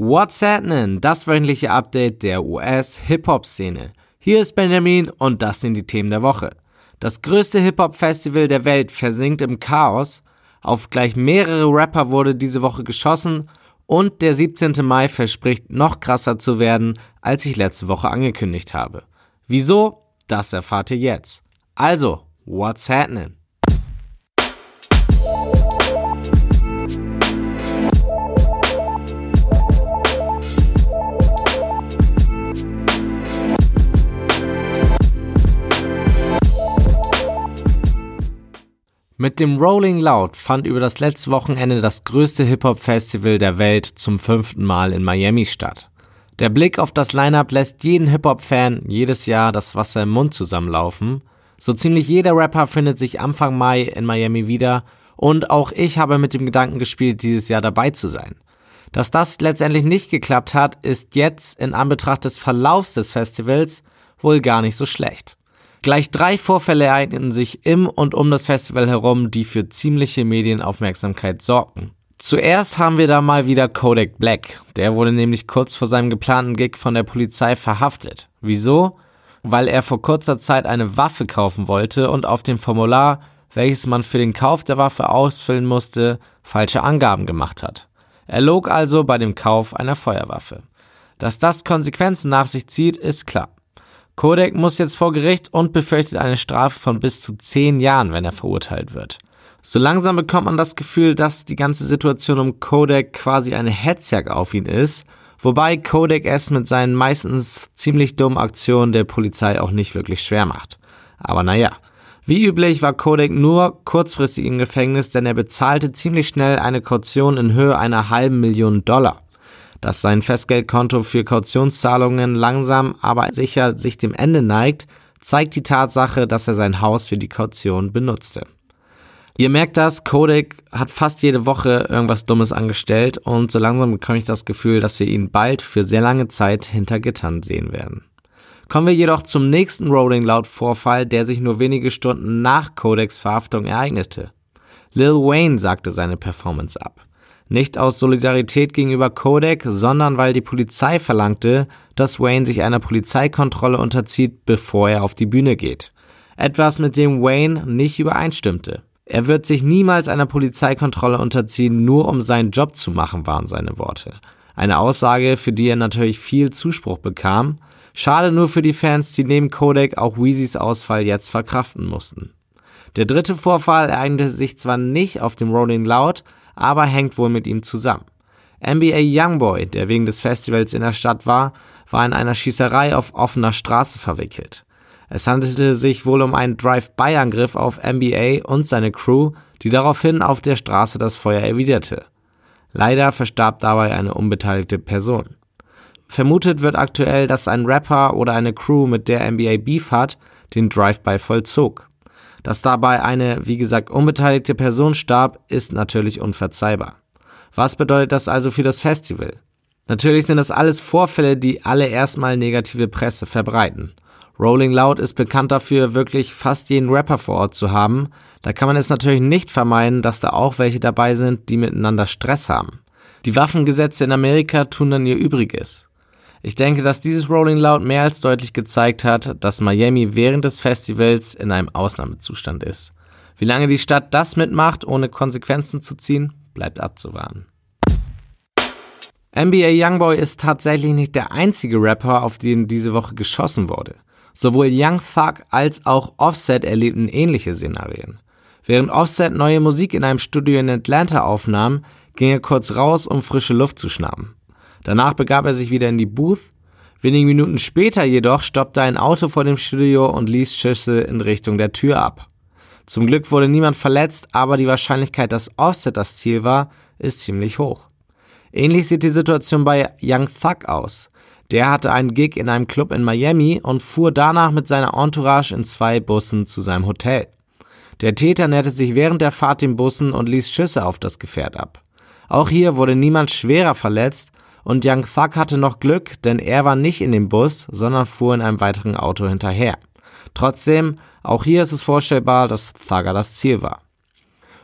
What's happening? Das wöchentliche Update der US-Hip-Hop-Szene. Hier ist Benjamin und das sind die Themen der Woche. Das größte Hip-Hop-Festival der Welt versinkt im Chaos. Auf gleich mehrere Rapper wurde diese Woche geschossen und der 17. Mai verspricht noch krasser zu werden, als ich letzte Woche angekündigt habe. Wieso? Das erfahrt ihr jetzt. Also, what's happening? Mit dem Rolling Loud fand über das letzte Wochenende das größte Hip-Hop-Festival der Welt zum fünften Mal in Miami statt. Der Blick auf das Line-Up lässt jeden Hip-Hop-Fan jedes Jahr das Wasser im Mund zusammenlaufen. So ziemlich jeder Rapper findet sich Anfang Mai in Miami wieder und auch ich habe mit dem Gedanken gespielt, dieses Jahr dabei zu sein. Dass das letztendlich nicht geklappt hat, ist jetzt in Anbetracht des Verlaufs des Festivals wohl gar nicht so schlecht. Gleich drei Vorfälle ereigneten sich im und um das Festival herum, die für ziemliche Medienaufmerksamkeit sorgten. Zuerst haben wir da mal wieder Kodak Black. Der wurde nämlich kurz vor seinem geplanten Gig von der Polizei verhaftet. Wieso? Weil er vor kurzer Zeit eine Waffe kaufen wollte und auf dem Formular, welches man für den Kauf der Waffe ausfüllen musste, falsche Angaben gemacht hat. Er log also bei dem Kauf einer Feuerwaffe. Dass das Konsequenzen nach sich zieht, ist klar. Kodak muss jetzt vor Gericht und befürchtet eine Strafe von bis zu zehn Jahren, wenn er verurteilt wird. So langsam bekommt man das Gefühl, dass die ganze Situation um Kodak quasi eine Hetzjagd auf ihn ist, wobei Kodak es mit seinen meistens ziemlich dummen Aktionen der Polizei auch nicht wirklich schwer macht. Aber naja, wie üblich war Kodak nur kurzfristig im Gefängnis, denn er bezahlte ziemlich schnell eine Kaution in Höhe einer halben Million Dollar. Dass sein Festgeldkonto für Kautionszahlungen langsam aber sicher sich dem Ende neigt, zeigt die Tatsache, dass er sein Haus für die Kaution benutzte. Ihr merkt das, Kodak hat fast jede Woche irgendwas Dummes angestellt und so langsam bekomme ich das Gefühl, dass wir ihn bald für sehr lange Zeit hinter Gittern sehen werden. Kommen wir jedoch zum nächsten Rolling Loud Vorfall, der sich nur wenige Stunden nach Kodaks Verhaftung ereignete. Lil Wayne sagte seine Performance ab. Nicht aus Solidarität gegenüber Kodak, sondern weil die Polizei verlangte, dass Wayne sich einer Polizeikontrolle unterzieht, bevor er auf die Bühne geht. Etwas, mit dem Wayne nicht übereinstimmte. Er wird sich niemals einer Polizeikontrolle unterziehen, nur um seinen Job zu machen, waren seine Worte. Eine Aussage, für die er natürlich viel Zuspruch bekam. Schade nur für die Fans, die neben Kodak auch Weezys Ausfall jetzt verkraften mussten. Der dritte Vorfall ereignete sich zwar nicht auf dem Rolling Loud, aber hängt wohl mit ihm zusammen. NBA Youngboy, der wegen des Festivals in der Stadt war, war in einer Schießerei auf offener Straße verwickelt. Es handelte sich wohl um einen Drive-by-Angriff auf NBA und seine Crew, die daraufhin auf der Straße das Feuer erwiderte. Leider verstarb dabei eine unbeteiligte Person. Vermutet wird aktuell, dass ein Rapper oder eine Crew, mit der NBA Beef hat, den Drive-by vollzog. Dass dabei eine, wie gesagt, unbeteiligte Person starb, ist natürlich unverzeihbar. Was bedeutet das also für das Festival? Natürlich sind das alles Vorfälle, die alle erstmal negative Presse verbreiten. Rolling Loud ist bekannt dafür, wirklich fast jeden Rapper vor Ort zu haben. Da kann man es natürlich nicht vermeiden, dass da auch welche dabei sind, die miteinander Stress haben. Die Waffengesetze in Amerika tun dann ihr Übriges. Ich denke, dass dieses Rolling Loud mehr als deutlich gezeigt hat, dass Miami während des Festivals in einem Ausnahmezustand ist. Wie lange die Stadt das mitmacht, ohne Konsequenzen zu ziehen, bleibt abzuwarten. NBA Youngboy ist tatsächlich nicht der einzige Rapper, auf den diese Woche geschossen wurde. Sowohl Young Thug als auch Offset erlebten ähnliche Szenarien. Während Offset neue Musik in einem Studio in Atlanta aufnahm, ging er kurz raus, um frische Luft zu schnappen. Danach begab er sich wieder in die Booth. Wenige Minuten später jedoch stoppte ein Auto vor dem Studio und ließ Schüsse in Richtung der Tür ab. Zum Glück wurde niemand verletzt, aber die Wahrscheinlichkeit, dass Offset das Ziel war, ist ziemlich hoch. Ähnlich sieht die Situation bei Young Thug aus. Der hatte einen Gig in einem Club in Miami und fuhr danach mit seiner Entourage in zwei Bussen zu seinem Hotel. Der Täter näherte sich während der Fahrt den Bussen und ließ Schüsse auf das Gefährt ab. Auch hier wurde niemand schwerer verletzt, und Young Thug hatte noch Glück, denn er war nicht in dem Bus, sondern fuhr in einem weiteren Auto hinterher. Trotzdem, auch hier ist es vorstellbar, dass Thugger das Ziel war.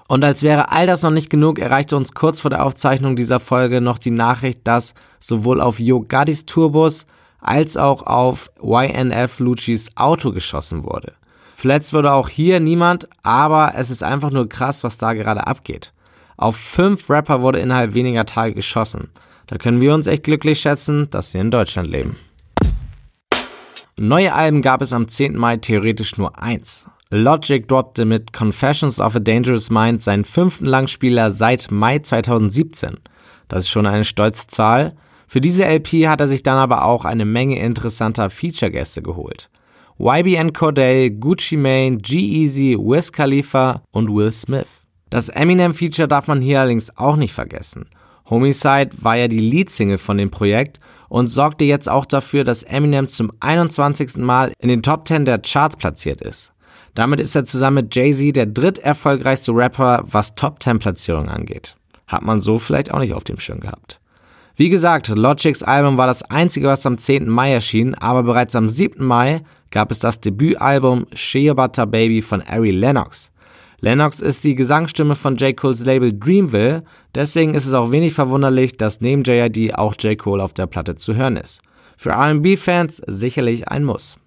Und als wäre all das noch nicht genug, erreichte uns kurz vor der Aufzeichnung dieser Folge noch die Nachricht, dass sowohl auf Yo Gaddis Tourbus als auch auf YNF Luccis Auto geschossen wurde. Verletzt wurde auch hier niemand, aber es ist einfach nur krass, was da gerade abgeht. Auf fünf Rapper wurde innerhalb weniger Tage geschossen. Da können wir uns echt glücklich schätzen, dass wir in Deutschland leben. Neue Alben gab es am 10. Mai theoretisch nur eins. Logic droppte mit Confessions of a Dangerous Mind seinen fünften Langspieler seit Mai 2017. Das ist schon eine stolze Zahl. Für diese LP hat er sich dann aber auch eine Menge interessanter Feature-Gäste geholt. YBN Corday, Gucci Mane, G-Eazy, Wiz Khalifa und Will Smith. Das Eminem-Feature darf man hier allerdings auch nicht vergessen. Homicide war ja die Leadsingle von dem Projekt und sorgte jetzt auch dafür, dass Eminem zum 21. Mal in den Top 10 der Charts platziert ist. Damit ist er zusammen mit Jay-Z der dritterfolgreichste Rapper, was Top 10 Platzierungen angeht. Hat man so vielleicht auch nicht auf dem Schirm gehabt. Wie gesagt, Logics Album war das einzige, was am 10. Mai erschien, aber bereits am 7. Mai gab es das Debütalbum Shea Butter Baby von Ari Lennox. Lennox ist die Gesangsstimme von J. Cole's Label Dreamville, deswegen ist es auch wenig verwunderlich, dass neben JID auch J. Cole auf der Platte zu hören ist. Für RB-Fans sicherlich ein Muss.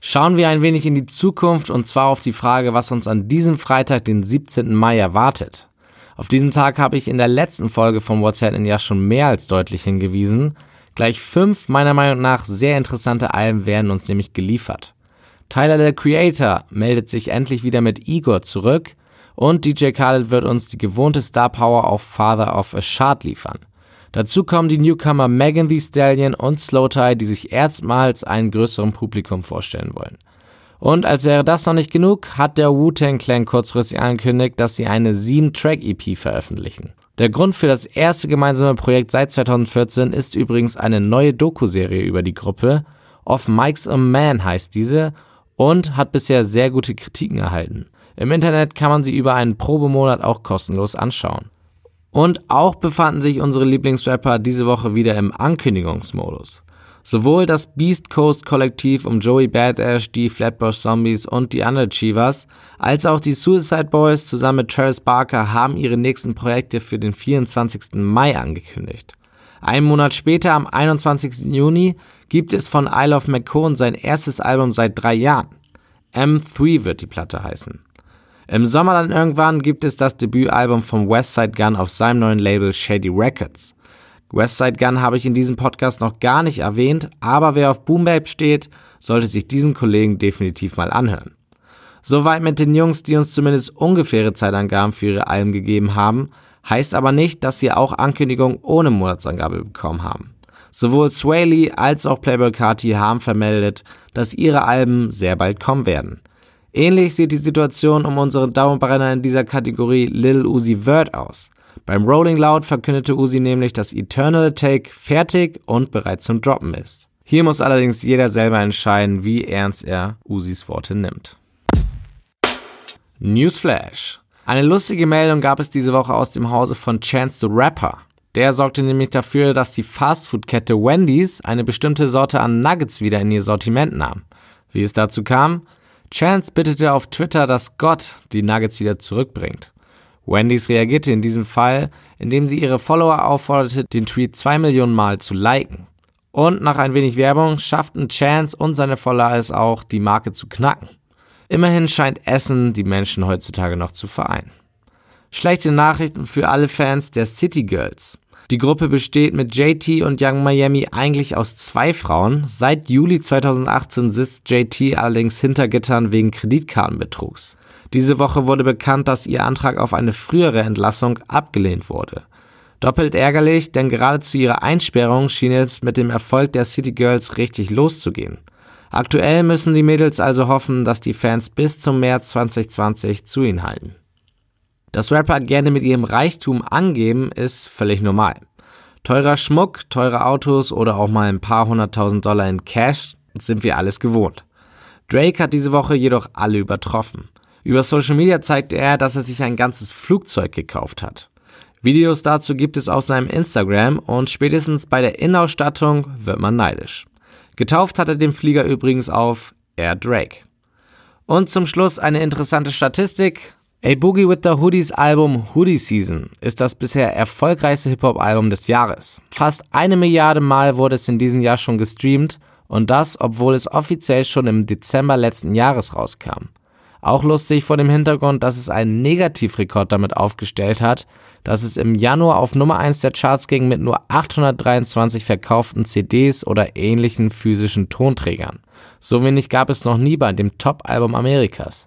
Schauen wir ein wenig in die Zukunft und zwar auf die Frage, was uns an diesem Freitag, den 17. Mai, erwartet. Auf diesen Tag habe ich in der letzten Folge von What's Happening ja schon mehr als deutlich hingewiesen. Gleich fünf meiner Meinung nach sehr interessante Alben werden uns nämlich geliefert. Tyler the Creator meldet sich endlich wieder mit Igor zurück und DJ Khaled wird uns die gewohnte Star Power auf Father of a Shard liefern. Dazu kommen die Newcomer Megan Thee Stallion und Slowthai, die sich erstmals einem größeren Publikum vorstellen wollen. Und als wäre das noch nicht genug, hat der Wu-Tang Clan kurzfristig angekündigt, dass sie eine 7-Track-EP veröffentlichen. Der Grund für das erste gemeinsame Projekt seit 2014 ist übrigens eine neue Doku-Serie über die Gruppe. Off Mike's a Man heißt diese und hat bisher sehr gute Kritiken erhalten. Im Internet kann man sie über einen Probemonat auch kostenlos anschauen. Und auch befanden sich unsere Lieblingsrapper diese Woche wieder im Ankündigungsmodus. Sowohl das Beast Coast Kollektiv um Joey Badass, die Flatbush Zombies und die Underachievers, als auch die Suicide Boys zusammen mit Travis Barker haben ihre nächsten Projekte für den 24. Mai angekündigt. Einen Monat später, am 21. Juni, gibt es von Isle of McCone sein erstes Album seit drei Jahren. M3 wird die Platte heißen. Im Sommer dann irgendwann gibt es das Debütalbum von Westside Gun auf seinem neuen Label Shady Records. Westside Gun habe ich in diesem Podcast noch gar nicht erwähnt, aber wer auf Boom Bap steht, sollte sich diesen Kollegen definitiv mal anhören. Soweit mit den Jungs, die uns zumindest ungefähre Zeitangaben für ihre Alben gegeben haben, heißt aber nicht, dass sie auch Ankündigungen ohne Monatsangabe bekommen haben. Sowohl Swaley als auch Playboy Carti haben vermeldet, dass ihre Alben sehr bald kommen werden. Ähnlich sieht die Situation um unseren Daumenbrenner in dieser Kategorie Lil Uzi Vert aus. Beim Rolling Loud verkündete Uzi nämlich, dass Eternal Take fertig und bereit zum Droppen ist. Hier muss allerdings jeder selber entscheiden, wie ernst er Usis Worte nimmt. Newsflash. Eine lustige Meldung gab es diese Woche aus dem Hause von Chance the Rapper. Der sorgte nämlich dafür, dass die Fastfood-Kette Wendy's eine bestimmte Sorte an Nuggets wieder in ihr Sortiment nahm. Wie es dazu kam? Chance bittete auf Twitter, dass Gott die Nuggets wieder zurückbringt. Wendy's reagierte in diesem Fall, indem sie ihre Follower aufforderte, den Tweet zwei Millionen Mal zu liken. Und nach ein wenig Werbung schafften Chance und seine Follower es auch, die Marke zu knacken. Immerhin scheint Essen die Menschen heutzutage noch zu vereinen. Schlechte Nachrichten für alle Fans der City Girls. Die Gruppe besteht mit JT und Young Miami eigentlich aus zwei Frauen. Seit Juli 2018 sitzt JT allerdings hinter Gittern wegen Kreditkartenbetrugs. Diese Woche wurde bekannt, dass ihr Antrag auf eine frühere Entlassung abgelehnt wurde. Doppelt ärgerlich, denn gerade zu ihrer Einsperrung schien es mit dem Erfolg der City Girls richtig loszugehen. Aktuell müssen die Mädels also hoffen, dass die Fans bis zum März 2020 zu ihnen halten. Dass Rapper gerne mit ihrem Reichtum angeben, ist völlig normal. Teurer Schmuck, teure Autos oder auch mal ein paar hunderttausend Dollar in Cash sind wir alles gewohnt. Drake hat diese Woche jedoch alle übertroffen. Über Social Media zeigte er, dass er sich ein ganzes Flugzeug gekauft hat. Videos dazu gibt es auf seinem Instagram und spätestens bei der Innenausstattung wird man neidisch. Getauft hat er den Flieger übrigens auf Air Drake. Und zum Schluss eine interessante Statistik. A Boogie with the Hoodies Album Hoodie Season ist das bisher erfolgreichste Hip-Hop-Album des Jahres. Fast eine Milliarde Mal wurde es in diesem Jahr schon gestreamt und das, obwohl es offiziell schon im Dezember letzten Jahres rauskam. Auch lustig vor dem Hintergrund, dass es einen Negativrekord damit aufgestellt hat, dass es im Januar auf Nummer 1 der Charts ging mit nur 823 verkauften CDs oder ähnlichen physischen Tonträgern. So wenig gab es noch nie bei dem Top-Album Amerikas.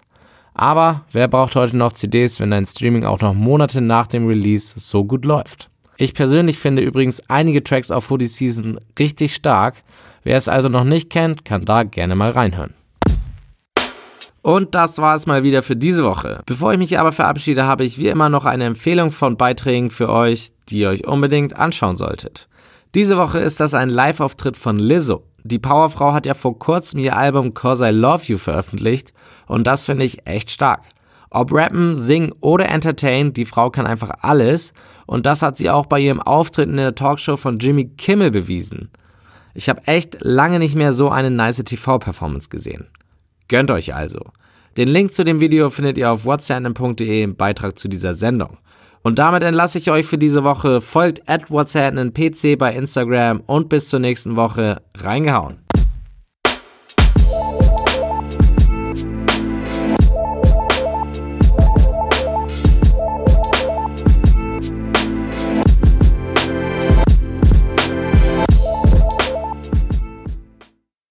Aber wer braucht heute noch CDs, wenn dein Streaming auch noch Monate nach dem Release so gut läuft? Ich persönlich finde übrigens einige Tracks auf Hoodie Season richtig stark. Wer es also noch nicht kennt, kann da gerne mal reinhören. Und das war es mal wieder für diese Woche. Bevor ich mich aber verabschiede, habe ich wie immer noch eine Empfehlung von Beiträgen für euch, die ihr euch unbedingt anschauen solltet. Diese Woche ist das ein Live-Auftritt von Lizzo. Die Powerfrau hat ja vor kurzem ihr Album Cause I Love You veröffentlicht und das finde ich echt stark. Ob rappen, singen oder entertain, die Frau kann einfach alles und das hat sie auch bei ihrem Auftritt in der Talkshow von Jimmy Kimmel bewiesen. Ich habe echt lange nicht mehr so eine nice TV-Performance gesehen. Gönnt euch also. Den Link zu dem Video findet ihr auf whatsapp.de im Beitrag zu dieser Sendung. Und damit entlasse ich euch für diese Woche. Folgt at WhatsApp PC bei Instagram und bis zur nächsten Woche. Reingehauen.